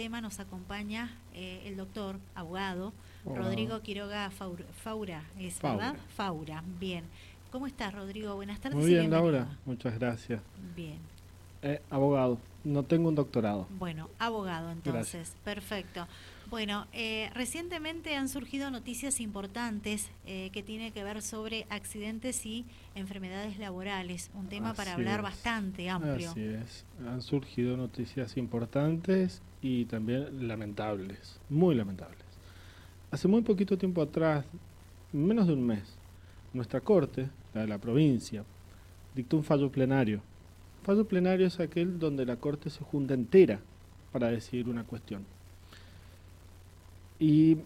tema nos acompaña eh, el doctor, abogado, Rodrigo Quiroga Faura, ¿es verdad? Faura, bien. ¿Cómo estás, Rodrigo? Buenas tardes. Muy bien, Laura. Muchas gracias. Bien. Eh, abogado, no tengo un doctorado. Bueno, abogado entonces, perfecto. Bueno, eh, recientemente han surgido noticias importantes eh, que tienen que ver sobre accidentes y enfermedades laborales, un tema para hablar bastante amplio. Así es, han surgido noticias importantes y también lamentables, muy lamentables. Hace muy poquito tiempo atrás, menos de un mes, nuestra corte, la de la provincia, dictó un fallo plenario. Fallo plenario es aquel donde la corte se junta entera para decidir una cuestión. Y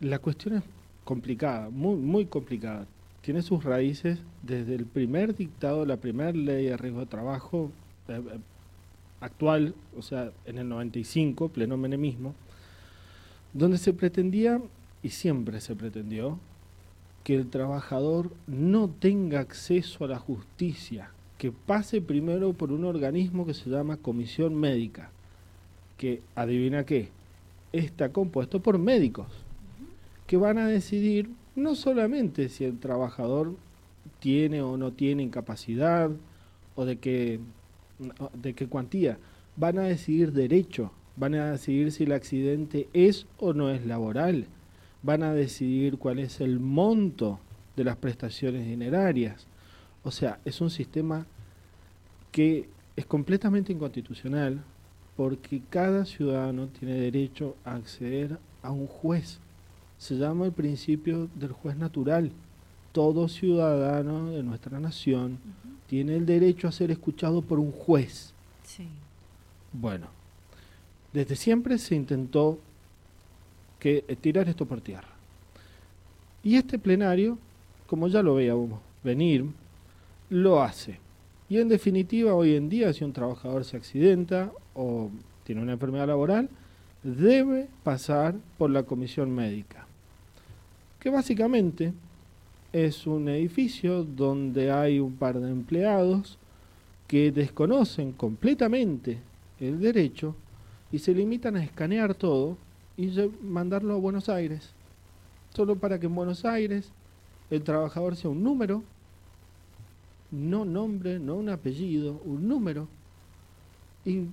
la cuestión es complicada, muy, muy complicada. Tiene sus raíces desde el primer dictado, la primera ley de riesgo de trabajo eh, eh, actual, o sea, en el 95, pleno menemismo, donde se pretendía, y siempre se pretendió, que el trabajador no tenga acceso a la justicia, que pase primero por un organismo que se llama comisión médica, que adivina qué, está compuesto por médicos que van a decidir no solamente si el trabajador tiene o no tiene incapacidad o de qué, de qué cuantía, van a decidir derecho, van a decidir si el accidente es o no es laboral, van a decidir cuál es el monto de las prestaciones dinerarias. O sea, es un sistema que es completamente inconstitucional, porque cada ciudadano tiene derecho a acceder a un juez. Se llama el principio del juez natural. Todo ciudadano de nuestra nación tiene el derecho a ser escuchado por un juez. Sí. Bueno, desde siempre se intentó que, eh, tirar esto por tierra. Y este plenario, como ya lo veíamos venir, lo hace. Y en definitiva, hoy en día, si un trabajador se accidenta o tiene una enfermedad laboral, debe pasar por la comisión médica, que básicamente es un edificio donde hay un par de empleados que desconocen completamente el derecho y se limitan a escanear todo y mandarlo a Buenos Aires, solo para que en Buenos Aires el trabajador sea un número no nombre, no un apellido, un número. Y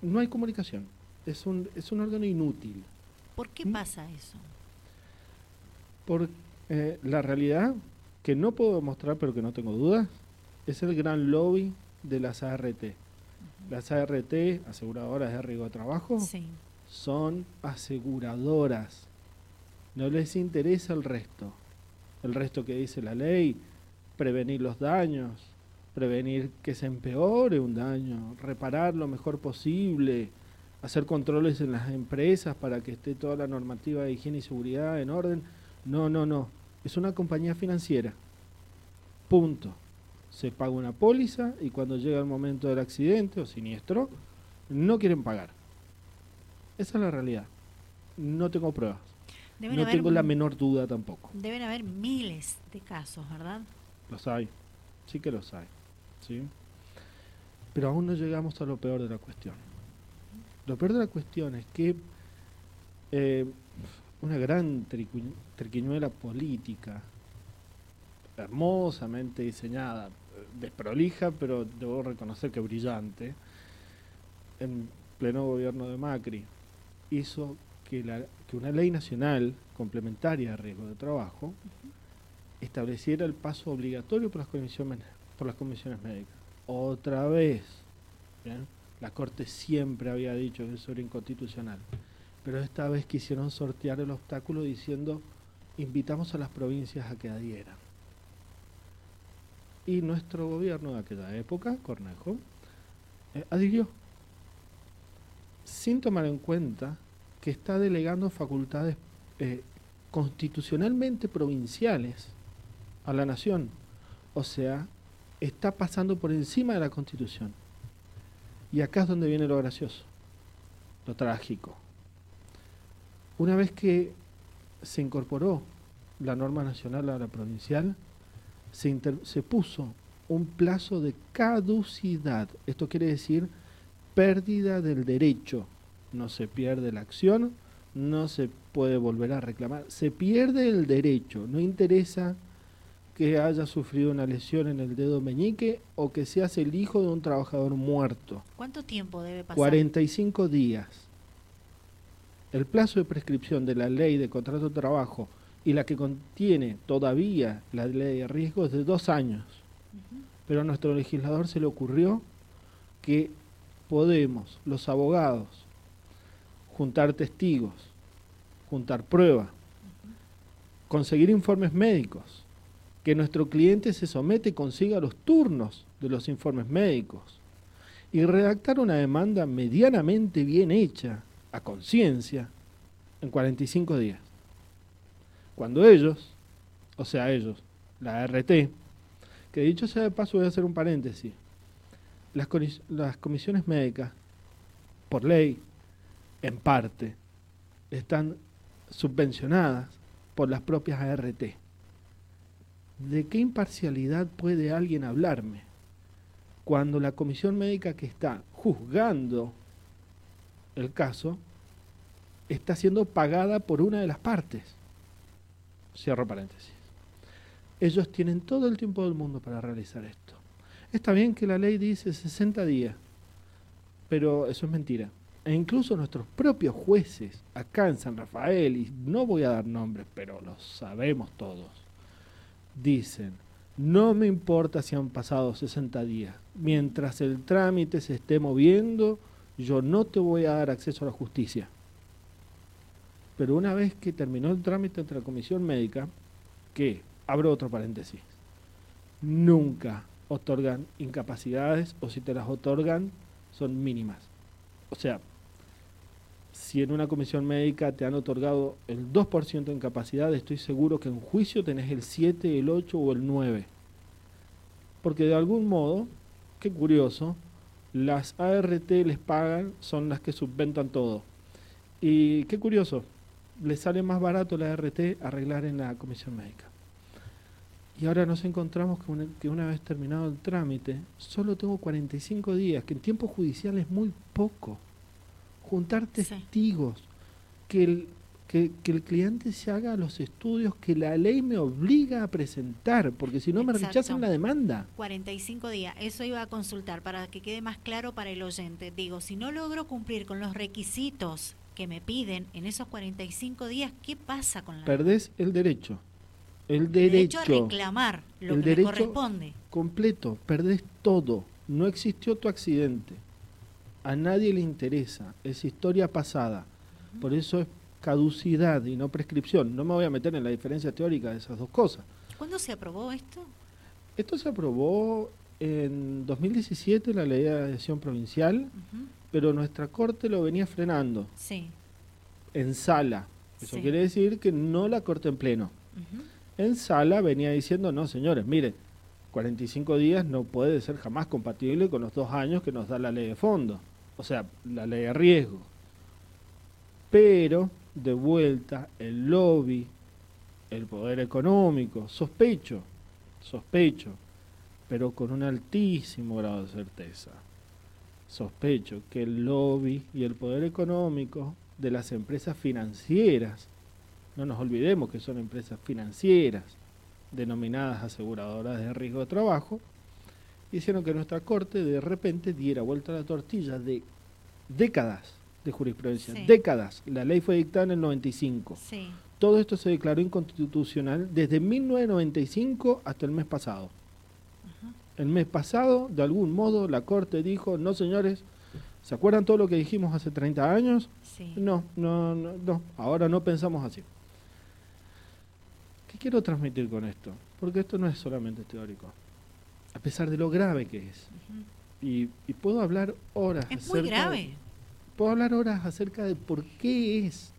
no hay comunicación. Es un, es un órgano inútil. ¿Por qué ¿Mm? pasa eso? Por eh, la realidad, que no puedo demostrar, pero que no tengo dudas, es el gran lobby de las ART. Las ART, aseguradoras de riesgo de trabajo, son aseguradoras. No les interesa el resto. El resto que dice la ley, prevenir los daños, prevenir que se empeore un daño, reparar lo mejor posible, hacer controles en las empresas para que esté toda la normativa de higiene y seguridad en orden. No, no, no. Es una compañía financiera. Punto. Se paga una póliza y cuando llega el momento del accidente o siniestro, no quieren pagar. Esa es la realidad. No tengo pruebas. no tengo la menor duda tampoco. Deben haber miles de casos, ¿verdad? Los hay, sí que los hay. ¿sí? Pero aún no llegamos a lo peor de la cuestión. Lo peor de la cuestión es que eh, una gran triquiñuela política, hermosamente diseñada, desprolija, pero debo reconocer que brillante, en pleno gobierno de Macri, hizo que, la, que una ley nacional complementaria de riesgo de trabajo estableciera el paso obligatorio por las comisiones, por las comisiones médicas. Otra vez, la Corte siempre había dicho que eso era inconstitucional, pero esta vez quisieron sortear el obstáculo diciendo invitamos a las provincias a que adhieran. Y nuestro gobierno de aquella época, Cornejo, eh, adhirió, sin tomar en cuenta que está delegando facultades eh, constitucionalmente provinciales a la nación. O sea, está pasando por encima de la constitución. Y acá es donde viene lo gracioso, lo trágico. Una vez que se incorporó la norma nacional a la provincial, se, se puso un plazo de caducidad. Esto quiere decir pérdida del derecho. No se pierde la acción, no se puede volver a reclamar. Se pierde el derecho. No interesa que haya sufrido una lesión en el dedo meñique o que seas el hijo de un trabajador muerto. ¿Cuánto tiempo debe pasar? 45 días. El plazo de prescripción de la ley de contrato de trabajo y la que contiene todavía la ley de riesgo es de dos años. Pero a nuestro legislador se le ocurrió que podemos, los abogados, juntar testigos, juntar pruebas, conseguir informes médicos, que nuestro cliente se somete y consiga los turnos de los informes médicos y redactar una demanda medianamente bien hecha, a conciencia, en 45 días. Cuando ellos, o sea ellos, la RT, que dicho sea de paso voy a hacer un paréntesis, las, las comisiones médicas, por ley, en parte, están subvencionadas por las propias ART. ¿De qué imparcialidad puede alguien hablarme cuando la comisión médica que está juzgando el caso está siendo pagada por una de las partes? Cierro paréntesis. Ellos tienen todo el tiempo del mundo para realizar esto. Está bien que la ley dice 60 días, pero eso es mentira. E incluso nuestros propios jueces acá en San Rafael, y no voy a dar nombres, pero los sabemos todos, dicen, no me importa si han pasado 60 días, mientras el trámite se esté moviendo, yo no te voy a dar acceso a la justicia. Pero una vez que terminó el trámite entre la comisión médica, que, abro otro paréntesis, nunca otorgan incapacidades o si te las otorgan son mínimas. O sea, si en una comisión médica te han otorgado el 2% de incapacidad, estoy seguro que en juicio tenés el 7, el 8 o el 9. Porque de algún modo, qué curioso, las ART les pagan, son las que subventan todo. Y qué curioso, le sale más barato la ART arreglar en la comisión médica. Y ahora nos encontramos que una, que una vez terminado el trámite, solo tengo 45 días, que en tiempo judicial es muy poco. Juntar testigos, que el, que, el cliente se haga los estudios que la ley me obliga a presentar, porque si no me rechazan la demanda. 45 días, eso iba a consultar para que quede más claro para el oyente. Digo, si no logro cumplir con los requisitos que me piden en esos 45 días, ¿qué pasa con la Perdés el derecho. El derecho, a reclamar lo que derecho corresponde. Completo, perdés todo. No existió tu accidente. A nadie le interesa. Es historia pasada. Por eso es caducidad y no prescripción. No me voy a meter en la diferencia teórica de esas dos cosas. ¿Cuándo se aprobó esto? Esto se aprobó en 2017, la ley de adhesión provincial, pero nuestra corte lo venía frenando. Sí. En sala. Eso quiere decir que no la corte en pleno. En sala venía diciendo, no, señores, mire, 45 días no puede ser jamás compatible con los dos años que nos da la ley de fondo. O sea, la ley de riesgo. Pero de vuelta el lobby, el poder económico, sospecho, sospecho, pero con un altísimo grado de certeza. Sospecho que el lobby y el poder económico de las empresas financieras, no nos olvidemos que son empresas financieras, denominadas aseguradoras de riesgo de trabajo, hicieron que nuestra corte de repente diera vuelta a la tortilla de décadas de jurisprudencia, décadas. La ley fue dictada en el 95. Todo esto se declaró inconstitucional desde 1995 hasta el mes pasado. El mes pasado, de algún modo, la Corte dijo, no señores, ¿se acuerdan todo lo que dijimos hace 30 años? No, no, no, no, ahora no pensamos así. ¿Qué quiero transmitir con esto? Porque esto no es solamente teórico, a pesar de lo grave que es. y, puedo hablar horas. Es muy grave puedo hablar horas acerca de por qué es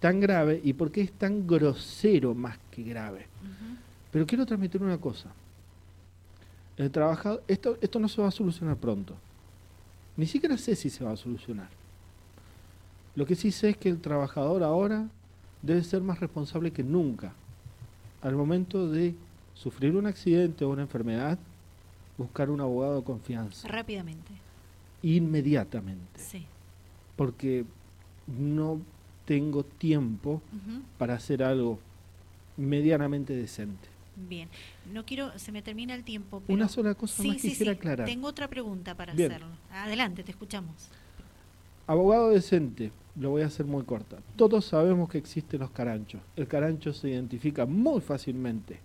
tan grave y por qué es tan grosero más que grave. Pero quiero transmitir una cosa. El trabajador, esto, esto no se va a solucionar pronto. Ni siquiera sé si se va a solucionar. Lo que sí sé es que el trabajador ahora debe ser más responsable que nunca al momento de sufrir un accidente o una enfermedad, buscar un abogado de confianza. Rápidamente inmediatamente. Porque no tengo tiempo para hacer algo medianamente decente. Bien, no quiero, se me termina el tiempo. Una sola cosa más quisiera aclarar. Tengo otra pregunta para hacerlo. Adelante, te escuchamos. Abogado decente, lo voy a hacer muy corta. Todos sabemos que existen los caranchos. El carancho se identifica muy fácilmente.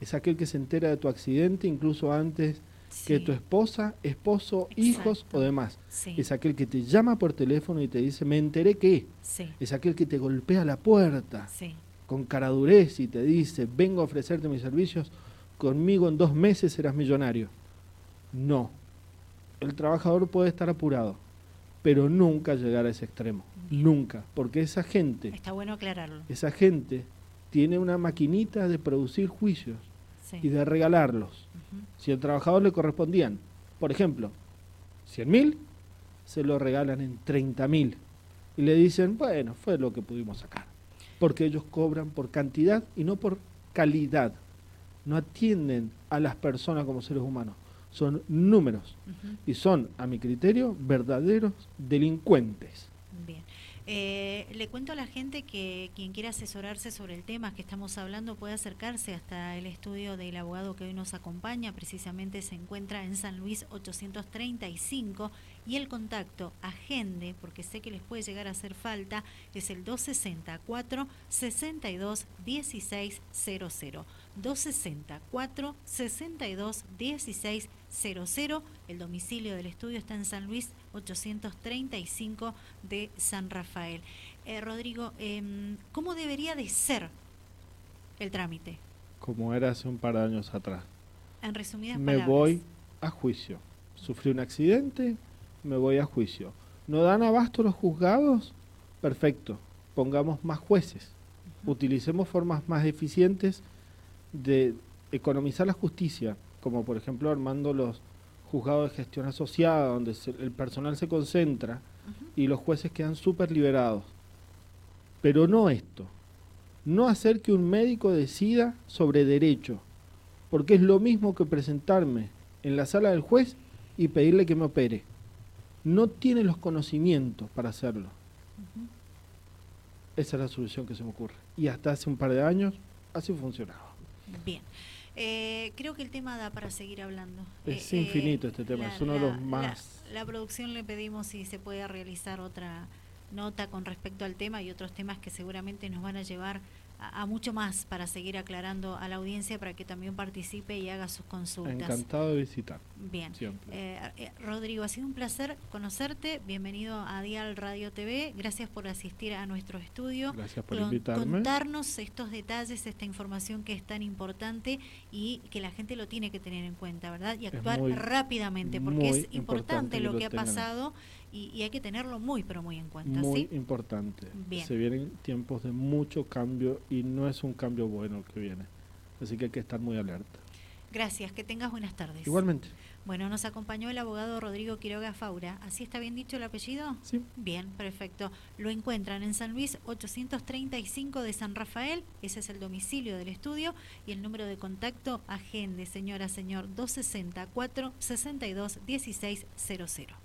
Es aquel que se entera de tu accidente incluso antes que tu esposa, esposo, hijos o demás. Es aquel que te llama por teléfono y te dice, me enteré que. Es aquel que te golpea la puerta con caradurez y te dice, vengo a ofrecerte mis servicios, conmigo en dos meses serás millonario. No. El trabajador puede estar apurado, pero nunca llegar a ese extremo. Nunca. Porque esa gente... Está bueno aclararlo. Esa gente tiene una maquinita de producir juicios y de regalarlos. Si al trabajador le correspondían, por ejemplo, 100 mil, se lo regalan en 30 mil. Y le dicen, bueno, fue lo que pudimos sacar. Porque ellos cobran por cantidad y no por calidad. No atienden a las personas como seres humanos. Son números. Y son, a mi criterio, verdaderos delincuentes. Bien. Eh, le cuento a la gente que quien quiera asesorarse sobre el tema que estamos hablando puede acercarse hasta el estudio del abogado que hoy nos acompaña. Precisamente se encuentra en San Luis 835 y el contacto agende, porque sé que les puede llegar a hacer falta, es el 264 62 16 00. 264 62 16 00. El domicilio del estudio está en San Luis 835 de San Rafael. Eh, Rodrigo, em, ¿cómo debería de ser el trámite? Como era hace un par de años atrás. En resumidas me voy a juicio. Sufrí un accidente, me voy a juicio. ¿No dan abasto los juzgados? Perfecto. Pongamos más jueces. Utilicemos formas más eficientes de economizar la justicia, como por ejemplo armando los juzgados de gestión asociada, donde el personal se concentra y los jueces quedan súper liberados. Pero no esto. No hacer que un médico decida sobre derecho, porque es lo mismo que presentarme en la sala del juez y pedirle que me opere. No tiene los conocimientos para hacerlo. Esa es la solución que se me ocurre. Y hasta hace un par de años así funcionaba. Bien. Eh, creo que el tema da para seguir hablando. Es eh, infinito este tema, es uno de los más... La, producción le pedimos si se puede realizar otra nota con respecto al tema y otros temas que seguramente nos van a llevar a, mucho más para seguir aclarando a la audiencia para que también participe y haga sus consultas. Encantado de visitar. Bien. Eh, eh, Rodrigo, ha sido un placer conocerte. Bienvenido a Dial Radio TV. Gracias por asistir a nuestro estudio. Gracias por invitarme. Contarnos estos detalles, esta información que es tan importante y que la gente lo tiene que tener en cuenta, ¿verdad? Y actuar rápidamente, porque es importante, lo que, ha pasado y, hay que tenerlo muy, pero muy en cuenta. Muy importante. Se vienen tiempos de mucho cambio y no es un cambio bueno el que viene. Así que hay que estar muy alerta. Gracias, que tengas buenas tardes. Igualmente. Bueno, nos acompañó el abogado Rodrigo Quiroga Faura. ¿Así está bien dicho el apellido? Sí. Bien, perfecto. Lo encuentran en San Luis 835 de San Rafael. Ese es el domicilio del estudio. Y el número de contacto, agende, señora, señor, 264 62 16 00.